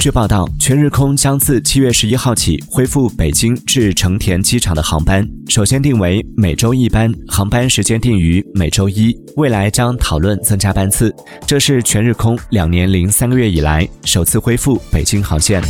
据报道全日空将自七月十一号起恢复北京至成田机场的航班首先定为每周一班航班时间定于每周一。未来将讨论增加班次这是全日空两年零三个月以来首次恢复北京航线。